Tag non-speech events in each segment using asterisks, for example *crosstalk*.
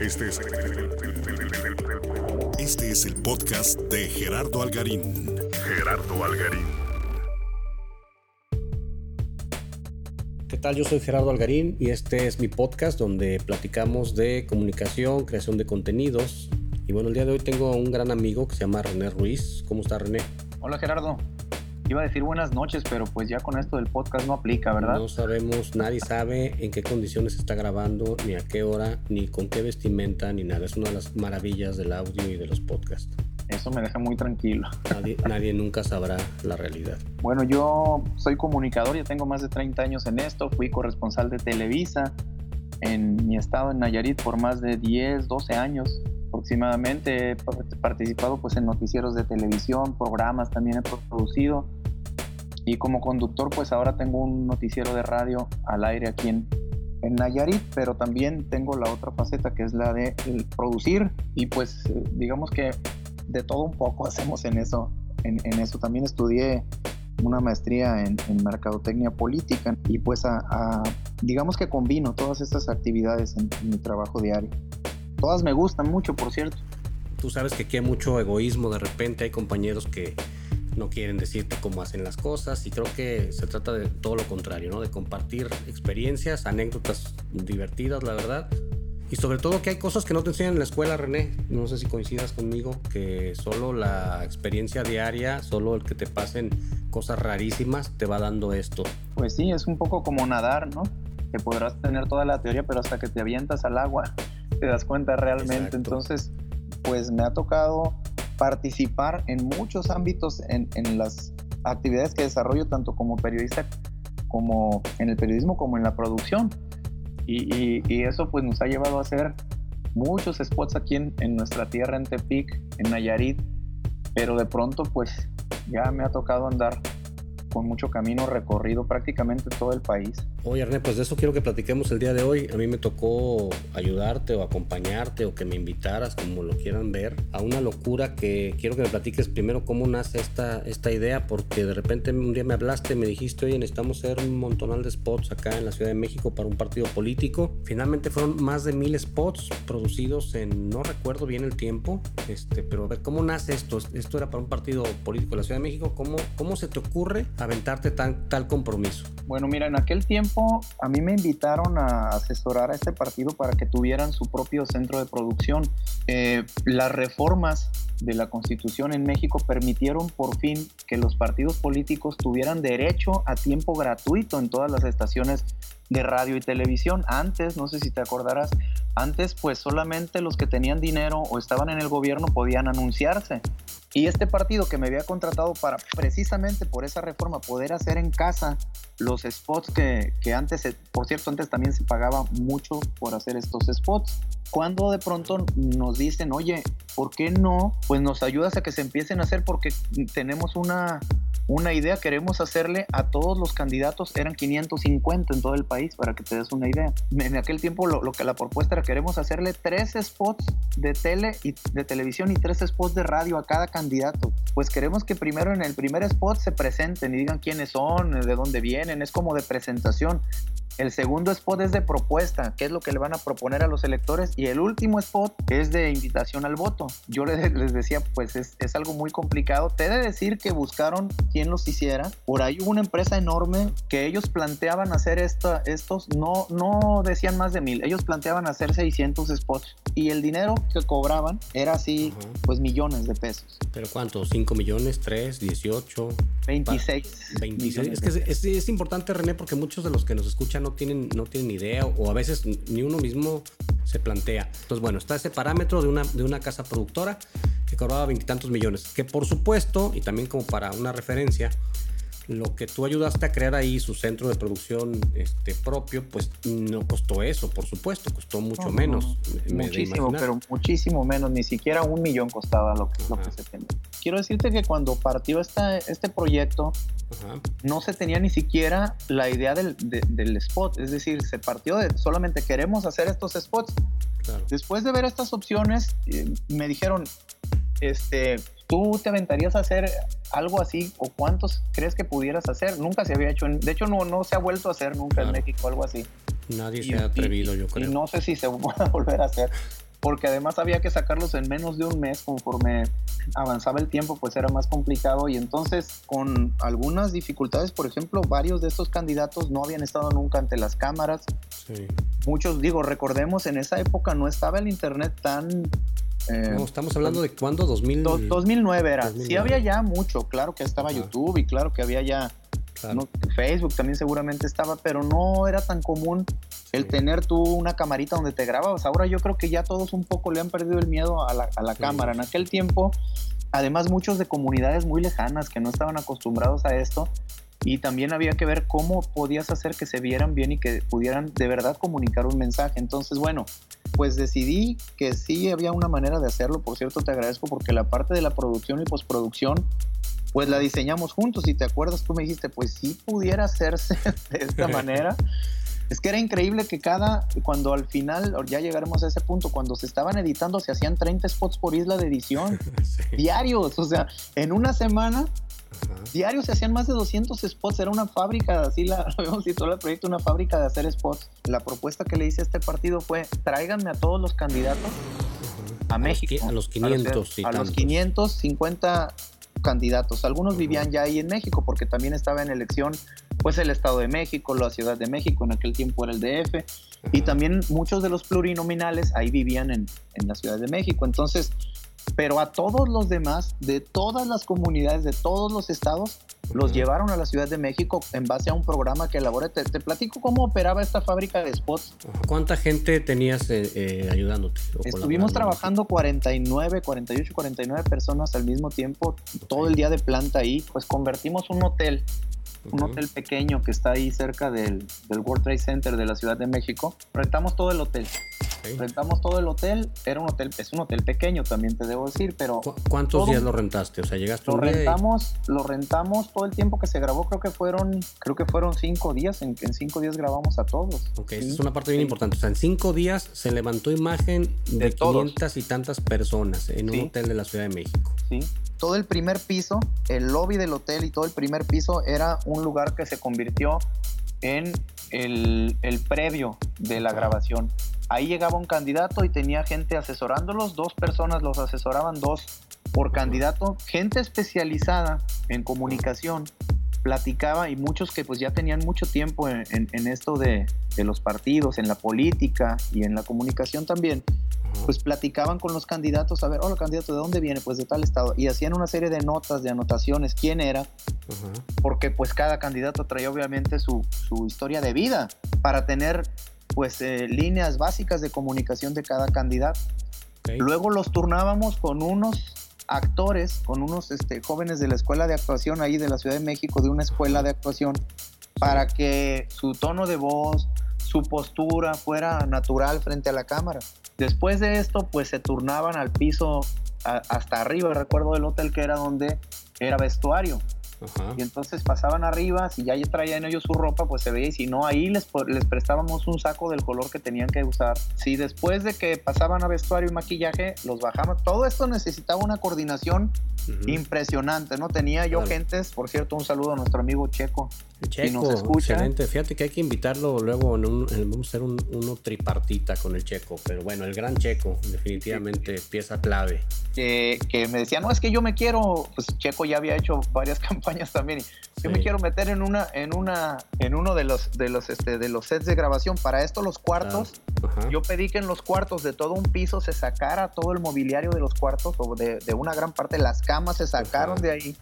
Este es, este es el podcast de Gerardo Algarín. Gerardo Algarín. ¿Qué tal? Yo soy Gerardo Algarín y este es mi podcast donde platicamos de comunicación, creación de contenidos. Y bueno, el día de hoy tengo a un gran amigo que se llama René Ruiz. ¿Cómo está René? Hola Gerardo, Iba a decir buenas noches, pero pues ya con esto del podcast no aplica, ¿verdad? No sabemos, nadie sabe en qué condiciones está grabando, ni a qué hora, ni con qué vestimenta, ni nada. Es una de las maravillas del audio y de los podcasts. Eso me deja muy tranquilo. Nadie, *laughs* nadie nunca sabrá la realidad. Bueno, yo soy comunicador, ya tengo más de 30 años en esto, fui corresponsal de Televisa en mi estado, en Nayarit, por más de 10, 12 años aproximadamente. He participado pues en noticieros de televisión, programas también he producido y como conductor, pues ahora tengo un noticiero de radio al aire aquí en, en Nayarit, pero también tengo la otra faceta que es la de producir y pues digamos que de todo un poco *laughs* hacemos en eso. En, eso también estudié una maestría en, mercadotecnia política y pues digamos que combino todas estas actividades en mi trabajo diario. Todas me gustan mucho, por cierto. Tú sabes que aquí hay mucho egoísmo de repente, hay compañeros que no quieren decirte cómo hacen las cosas y creo que se trata de todo lo contrario, ¿no? De compartir experiencias, anécdotas divertidas, la verdad. Y sobre todo que hay cosas que no te enseñan en la escuela, René. No sé si coincidas conmigo, que solo la experiencia diaria, solo el que te pasen cosas rarísimas, te va dando esto. Pues sí, es un poco como nadar, ¿no? Que podrás tener toda la teoría, pero hasta que te avientas al agua te das cuenta realmente. Entonces, pues me ha tocado participar en muchos ámbitos en, las actividades que desarrollo, tanto como periodista, como en el periodismo, como en la producción. Y, eso pues nos ha llevado a hacer muchos spots aquí en, en, nuestra tierra, en Tepic, en Nayarit, pero de pronto pues ya me ha tocado andar con mucho camino recorrido prácticamente todo el país. Oye, Arne, pues de eso quiero que platiquemos el día de hoy. A mí me tocó ayudarte o acompañarte o que me invitaras, como lo quieran ver, a una locura que quiero que me platiques primero cómo nace esta, esta idea, porque de repente un día me hablaste, me dijiste, oye, necesitamos hacer un montonal de spots acá en la Ciudad de México para un partido político. Finalmente fueron más de mil spots producidos en, no recuerdo bien el tiempo, este, pero a ver, ¿cómo nace esto? Esto era para un partido político de la Ciudad de México. ¿Cómo, cómo se te ocurre aventarte tan, tal compromiso? Bueno, mira, en aquel tiempo a mí me invitaron a asesorar a este partido para que tuvieran su propio centro de producción. Eh, las reformas de la Constitución en México permitieron por fin que los partidos políticos tuvieran derecho a tiempo gratuito en todas las estaciones de radio y televisión. Antes, no sé si te acordarás, antes pues solamente los que tenían dinero o estaban en el gobierno podían anunciarse. Y este partido que me había contratado para precisamente por esa reforma poder hacer en casa los spots que, que antes, por cierto, antes también se pagaba mucho por hacer estos spots. Cuando de pronto nos dicen, oye, ¿por qué no? Pues nos ayudas a que se empiecen a hacer porque tenemos una, una idea, queremos hacerle a todos los candidatos, eran 550 en todo el país, para que te des una idea. En aquel tiempo lo, lo, que la propuesta era, queremos hacerle tres spots de tele y de televisión y tres spots de radio a cada candidato. Pues queremos que primero en el primer spot se presenten y digan quiénes son, de dónde vienen, es como de presentación. El segundo spot es de propuesta, qué es lo que le van a proponer a los electores. Y el último spot es de invitación al voto. Yo les, decía, pues es, algo muy complicado. Te he de decir que buscaron quién los hiciera. Por ahí hubo una empresa enorme que ellos planteaban hacer esta, estos, no, no decían más de mil, ellos planteaban hacer 600 spots. Y el dinero que cobraban era así, pues millones de pesos. ¿Pero cuánto? ¿5 millones? ¿3? ¿18? 26. 26. Es que es, es importante, René, porque muchos de los que nos escuchan no tienen, no tienen idea o a veces ni uno mismo se plantea. Entonces, bueno, está ese parámetro de una, de una casa productora que cobraba veintitantos millones, que por supuesto, y también como para una referencia, lo que tú ayudaste a crear ahí su centro de producción este, propio, pues no costó eso, por supuesto, costó mucho menos. muchísimo, pero muchísimo menos, ni siquiera un millón costaba lo que, lo que se tenía. Quiero decirte que cuando partió esta, este proyecto, no se tenía ni siquiera la idea del, del, spot, es decir, se partió de solamente queremos hacer estos spots. Después de ver estas opciones, eh, me dijeron, este, ¿Tú te aventarías a hacer algo así o cuántos crees que pudieras hacer? Nunca se había hecho, de hecho no, no se ha vuelto a hacer nunca en México algo así. Nadie se ha atrevido, yo creo. Y no sé si se *laughs* va a volver a hacer. porque además había que sacarlos en menos de un mes conforme avanzaba el tiempo, pues era más complicado y entonces con algunas dificultades, por ejemplo, varios de estos candidatos no habían estado nunca ante las cámaras. Muchos, digo, recordemos, en esa época no estaba el internet tan eh, no, estamos hablando de cuándo, 2000... 2009 era. Sí había ya mucho, claro que estaba YouTube y claro que había ya Facebook también seguramente estaba, pero no era tan común el tener tú una camarita donde te grababas. Ahora yo creo que ya todos un poco le han perdido el miedo a la, a la cámara. En aquel tiempo, además muchos de comunidades muy lejanas que no estaban acostumbrados a esto, y también había que ver cómo podías hacer que se vieran bien y que pudieran de verdad comunicar un mensaje. Entonces, bueno, pues decidí que sí había una manera de hacerlo. Por cierto, te agradezco porque la parte de la producción y postproducción pues la diseñamos juntos. Si te acuerdas, tú me dijiste, pues sí pudiera hacerse *laughs* de esta *laughs* manera. Es que era increíble que cada, cuando al final, ya llegaremos a ese punto, cuando se estaban editando, se hacían 30 spots por isla de edición, *laughs* diarios, o sea, en una semana, diarios se hacían más de 200 spots, era una fábrica, así la *laughs* habíamos titulado el proyecto, una fábrica de hacer spots. La propuesta que le hice a este partido fue, tráiganme a todos los candidatos a, México. A los 500. A, a los 550 candidatos. Algunos vivían ya ahí en México porque también estaba en elección pues el Estado de México, la Ciudad de México, en aquel tiempo era el DF, y también muchos de los plurinominales ahí vivían en, en la Ciudad de México. Entonces, pero a todos los demás, de todas las comunidades, de todos los estados, los llevaron a la Ciudad de México en base a un programa que elaboré. Te, platico cómo operaba esta fábrica de spots. ¿Cuánta gente tenías eh, eh, ayudándote? Estuvimos trabajando 49, 48, 49 personas al mismo tiempo, todo el día de planta ahí. Pues convertimos un hotel un hotel pequeño que está ahí cerca del, del, World Trade Center de la Ciudad de México. Rentamos todo el hotel. Rentamos todo el hotel. Era un hotel, es un hotel pequeño también te debo decir, pero. ¿Cuántos días lo rentaste? O sea, llegaste. Lo rentamos, lo rentamos todo el tiempo que se grabó. Creo que fueron, creo que fueron cinco días. En, cinco días grabamos a todos. Ok, esa es una parte bien importante. O sea, en cinco días se levantó imagen de, de 500 y tantas personas en un hotel de la Ciudad de México. Sí todo el primer piso, el lobby del hotel y todo el primer piso era un lugar que se convirtió en el, previo de la grabación. Ahí llegaba un candidato y tenía gente asesorándolos, dos personas los asesoraban, dos por candidato, gente especializada en comunicación platicaba y muchos que pues ya tenían mucho tiempo en, esto de, de, los partidos, en la política y en la comunicación también, pues platicaban con los candidatos, a ver, hola candidato, ¿de dónde viene? Pues de tal estado. Y hacían una serie de notas, de anotaciones, quién era, porque pues cada candidato traía obviamente su, su historia de vida para tener pues eh, líneas básicas de comunicación de cada candidato. Luego los turnábamos con unos actores, con unos este, jóvenes de la escuela de actuación ahí de la Ciudad de México, de una escuela de actuación, para que su tono de voz, su postura fuera natural frente a la cámara. Después de esto, pues se turnaban al piso hasta arriba. Recuerdo el hotel que era donde era vestuario. Y entonces pasaban arriba, si ya traían ellos su ropa, pues se veía, y si no, ahí les, les prestábamos un saco del color que tenían que usar. Si después de que pasaban a vestuario y maquillaje, los bajamos, todo esto necesitaba una coordinación impresionante, ¿no? Tenía yo gentes, por cierto, un saludo a nuestro amigo Checo. Checo, nos escucha. excelente. Fíjate que hay que invitarlo luego, en un, vamos a hacer un, uno tripartita con el Checo, pero bueno, el gran Checo, definitivamente pieza clave. Que, que me decía, no, es que yo me quiero, pues Checo ya había hecho varias *laughs* campañas también, yo me quiero meter en una, en una, en uno de los, de los, este, de los sets de grabación. Para esto los cuartos, ah, yo pedí que en los cuartos de todo un piso se sacara todo el mobiliario de los cuartos o de, de una gran parte, las camas se sacaron de ahí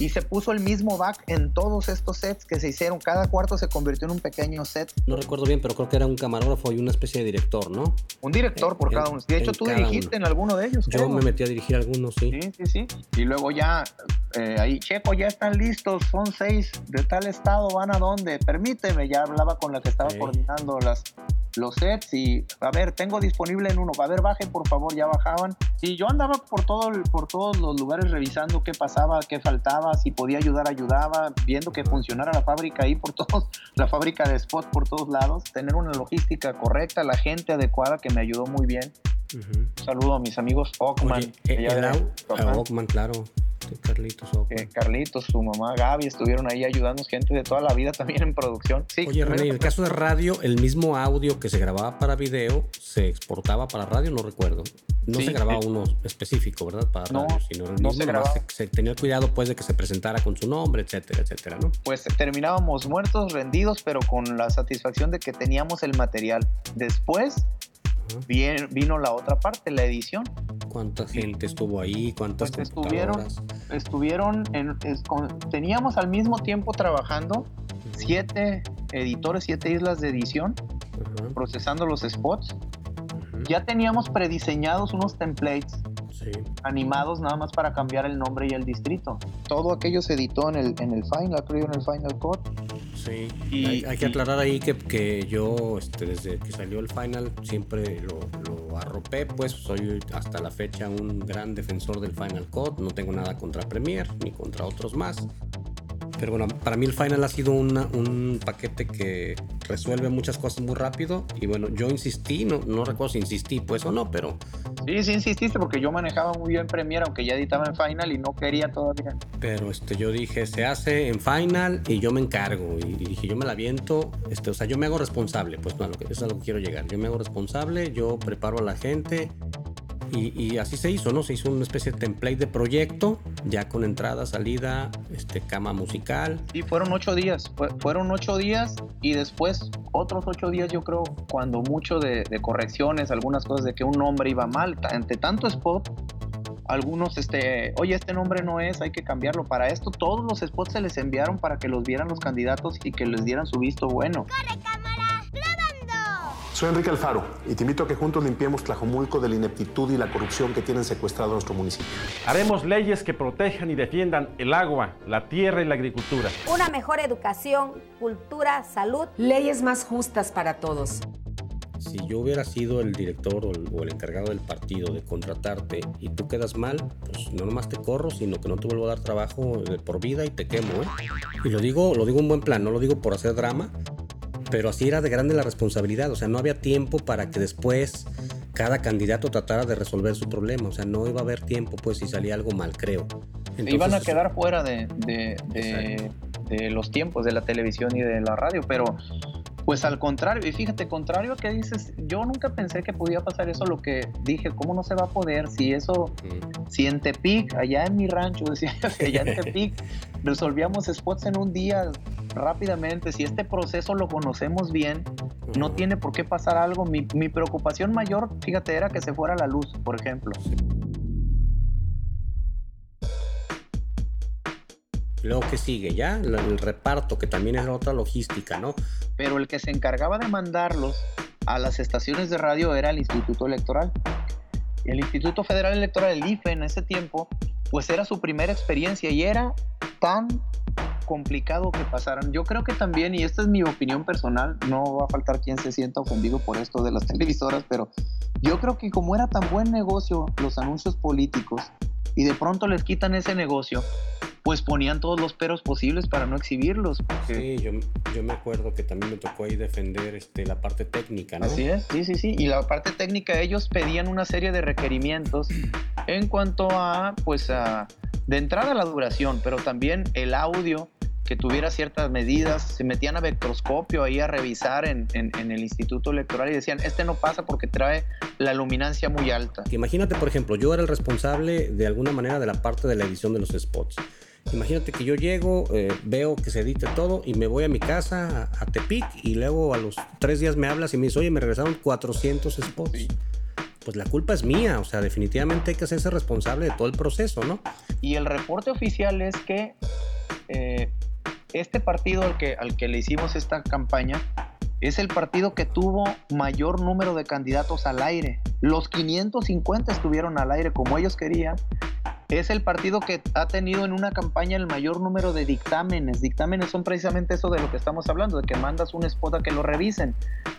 y se puso el mismo back en todos estos sets que se hicieron. Cada cuarto se convirtió en un pequeño set. No recuerdo bien, pero creo que era un camarógrafo y una especie de director, ¿no? Un director por cada uno. De hecho, tú dirigiste en alguno de ellos. Yo me metí a dirigir algunos, sí. Sí, sí, sí. Y luego ya, eh, ahí, Checo, ya están listos, son seis de tal estado, ¿van a dónde? Permíteme, ya hablaba con la que estaba coordinando las, los sets y, a ver, tengo disponible en uno, a ver, bajen por favor, ya bajaban. Y yo andaba por, todo, por todos los lugares revisando qué pasaba, qué faltaba si podía ayudar, ayudaba, viendo que funcionara la fábrica ahí por *laughs* todos, la fábrica de spots por todos lados, tener una logística correcta, la gente adecuada que me ayudó muy bien. saludo a mis amigos Ockman. Ockman, claro. Carlitos. Eh, Carlitos, su mamá Gaby estuvieron ahí ayudándonos, gente de toda la vida también en producción. Sí, Oye, René, en el caso de radio, el mismo audio que se grababa para video se exportaba para radio, no recuerdo. No se grababa uno específico, ¿verdad? Para radio, sino el mismo. Se, tenía cuidado, pues, de que se presentara con su nombre, etcétera, etcétera, ¿no? Pues terminábamos muertos, rendidos, pero con la satisfacción de que teníamos el material. Después vino la otra parte, la edición. ¿Cuánta gente estuvo ahí? ¿Cuántas pues estuvieron? Estuvieron, en, teníamos al mismo tiempo trabajando siete editores, siete islas de edición, procesando los spots. Ya teníamos prediseñados unos templates animados nada más para cambiar el nombre y el distrito. Todo aquello se editó en el, en el Final, creo, en el Final Cut. Sí, y, hay, que aclarar ahí que, que yo, este, desde que salió el Final, siempre lo, lo, arropé, pues soy hasta la fecha un gran defensor del Final Cut, no tengo nada contra Premiere ni contra otros más. Pero bueno, para mí el Final ha sido un paquete que resuelve muchas cosas muy rápido. Y bueno, yo insistí, no, no recuerdo si insistí pues o no, pero... Sí, sí insististe porque yo manejaba muy bien Premiere, aunque ya editaba en Final y no quería todavía. Pero este, yo dije, se hace en Final y yo me encargo. Y, dije, yo me la viento. Este, o sea, yo me hago responsable. Pues no, eso es a lo que quiero llegar. Yo me hago responsable, yo preparo a la gente y, así se hizo, ¿no? Se hizo una especie de template de proyecto, ya con entrada, salida, este, cama musical. Y fueron ocho días, fueron ocho días y después otros ocho días, yo creo, cuando mucho de, correcciones, algunas cosas de que un nombre iba mal, ante tanto spot, algunos, este, oye, este nombre no es, hay que cambiarlo. Para esto, todos los spots se les enviaron para que los vieran los candidatos y que les dieran su visto bueno. ¡Corre! Soy Enrique Alfaro y te invito a que juntos limpiemos Tlajomulco de la ineptitud y la corrupción que tienen secuestrado nuestro municipio. Haremos leyes que protejan y defiendan el agua, la tierra y la agricultura. Una mejor educación, cultura, salud. Leyes más justas para todos. Si yo hubiera sido el director o el, encargado del partido de contratarte y tú quedas mal, pues no nomás te corro, sino que no te vuelvo a dar trabajo por vida y te quemo, ¿eh? Y lo digo, lo digo en buen plan, no lo digo por hacer drama, pero así era de grande la responsabilidad, o sea, no había tiempo para que después cada candidato tratara de resolver su problema, o sea, no iba a haber tiempo pues si salía algo mal, creo. Iban a quedar fuera de, de, los tiempos de la televisión y de la radio, pero pues al contrario, y fíjate, contrario a que dices, yo nunca pensé que podía pasar eso, lo que dije, ¿cómo no se va a poder? Si eso, si en Tepic, allá en mi rancho, *laughs* decía allá en Tepic, resolvíamos spots en un día rápidamente, si este proceso lo conocemos bien, no tiene por qué pasar algo. Mi, mi preocupación mayor, fíjate, era que se fuera la luz, por ejemplo. Luego que sigue ya, el reparto, que también es otra logística, ¿no? Pero el que se encargaba de mandarlos a las estaciones de radio era el Instituto Electoral. El Instituto Federal Electoral, el IFE, en ese tiempo, pues era su primera experiencia y era tan complicado que pasaran. Yo creo que también, y esta es mi opinión personal, no va a faltar quien se sienta ofendido por esto de las *laughs* televisoras, pero yo creo que como era tan buen negocio los anuncios políticos y de pronto les quitan ese negocio, pues ponían todos los peros posibles para no exhibirlos. Sí, yo, me acuerdo que también me tocó ahí defender este, la parte técnica, ¿no? Así es, sí, sí, sí. Y la parte técnica, ellos pedían una serie de requerimientos en cuanto a, pues, a, de entrada la duración, pero también el audio que tuviera ciertas medidas, se metían a vectroscopio ahí a revisar en, en, el Instituto Electoral y decían, este no pasa porque trae la luminancia muy alta. Imagínate, por ejemplo, yo era el responsable de alguna manera de la parte de la edición de los spots. Imagínate que yo llego, eh, veo que se edite todo y me voy a mi casa, a, Tepic, y luego a los tres días me hablas y me dices, oye, me regresaron 400 spots. Pues la culpa es mía, o sea, definitivamente hay que hacerse responsable de todo el proceso, ¿no? Y el reporte oficial es que eh, este partido al que, al que le hicimos esta campaña es el partido que tuvo mayor número de candidatos al aire. Los 550 estuvieron al aire como ellos querían es el partido que ha tenido en una campaña el mayor número de dictámenes. Dictámenes son precisamente eso de lo que estamos hablando, de que mandas un spot a que lo revisen.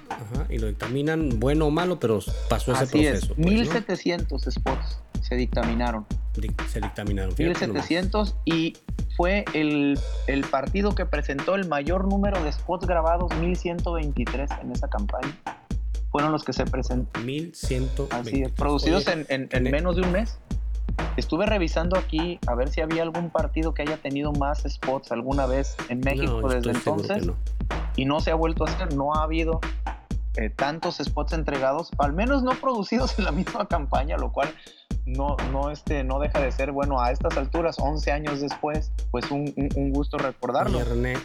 Ajá, y lo dictaminan bueno o malo, pero pasó ese proceso. Es. 1700 pues, spots se dictaminaron. se dictaminaron. 1700 y fue el, el partido que presentó el mayor número de spots grabados, 1123 en esa campaña fueron los que se presentaron. 1123. Así es, producidos en, en, en, menos de un mes Estuve revisando aquí a ver si había algún partido que haya tenido más spots alguna vez en México desde entonces. Y no se ha vuelto a hacer, no ha habido eh, tantos spots entregados, al menos no producidos en la misma campaña, lo cual no, no, este, no deja de ser, bueno, a estas alturas, 11 años después, pues un, gusto recordarlo.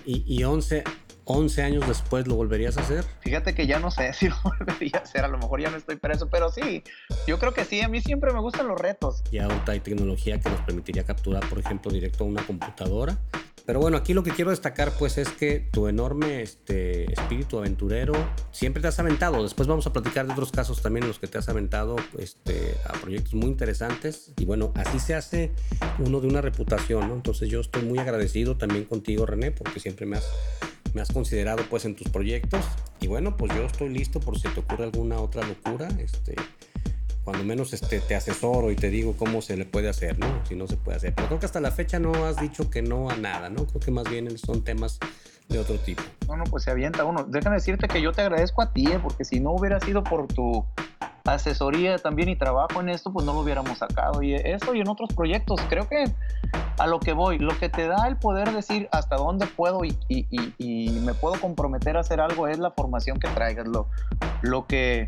y, y 11, 11 años después lo volverías a hacer? Fíjate que ya no sé *laughs* si lo volvería a hacer, a lo mejor ya no estoy preso, pero sí, yo creo que sí, a mí siempre me gustan los retos. Y ahorita hay tecnología que nos permitiría capturar, por ejemplo, directo a una computadora. Pero bueno, aquí lo que quiero destacar pues es que tu enorme este, espíritu aventurero siempre te has aventado. Después vamos a platicar de otros casos también en los que te has aventado este, a proyectos muy interesantes. Y bueno, así se hace uno de una reputación. Entonces yo estoy muy agradecido también contigo, René, porque siempre me has me has considerado pues en tus proyectos y bueno pues yo estoy listo por si te ocurre alguna otra locura este cuando menos este te asesoro y te digo cómo se le puede hacer no si no se puede hacer. Pero creo que hasta la fecha no has dicho que no a nada no creo que más bien son temas de otro tipo. No no pues se avienta uno. Déjame decirte que yo te agradezco a ti ¿eh? porque si no hubiera sido por tu asesoría también y trabajo en esto, pues no lo hubiéramos sacado. Y eso y en otros proyectos, creo que a lo que voy, lo que te da el poder decir hasta dónde puedo y, me puedo comprometer a hacer algo es la formación que traigas, lo, lo, que,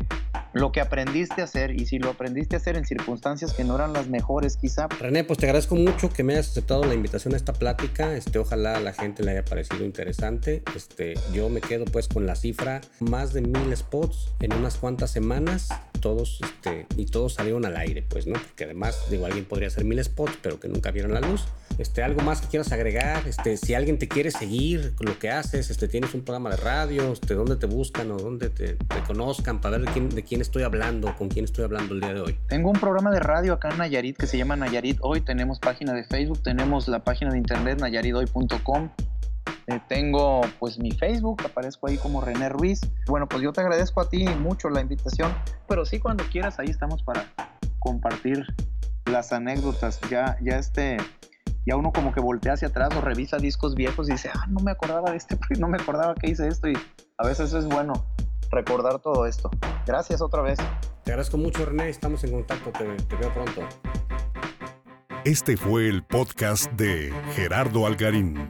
lo que aprendiste a hacer y si lo aprendiste a hacer en circunstancias que no eran las mejores quizá. René, pues te agradezco mucho que me hayas aceptado la invitación a esta plática, este, ojalá a la gente le haya parecido interesante, este, yo me quedo pues con la cifra, más de mil spots en unas cuantas semanas, todos, este, y todos salieron al aire, pues, ¿no? Porque además, digo, alguien podría hacer mil spots, pero que nunca vieron la luz. Este, algo más que quieras agregar, este, si alguien te quiere seguir con lo que haces, este, tienes un programa de radio, este, dónde te buscan o dónde te, conozcan para ver de quién, estoy hablando, con quién estoy hablando el día de hoy. Tengo un programa de radio acá en Nayarit que se llama Nayarit Hoy, tenemos página de Facebook, tenemos la página de internet nayaritoy.com eh, tengo pues mi Facebook, aparezco ahí como René Ruiz. Bueno, pues yo te agradezco a ti mucho la invitación, pero sí cuando quieras ahí estamos para compartir las anécdotas. Ya, ya este, ya uno como que voltea hacia atrás o revisa discos viejos y dice, ah, no me acordaba de este, *laughs* no me acordaba que hice esto y a veces es bueno recordar todo esto. Gracias otra vez. Te agradezco mucho René, estamos en contacto, te, te veo pronto. Este fue el podcast de Gerardo Algarín.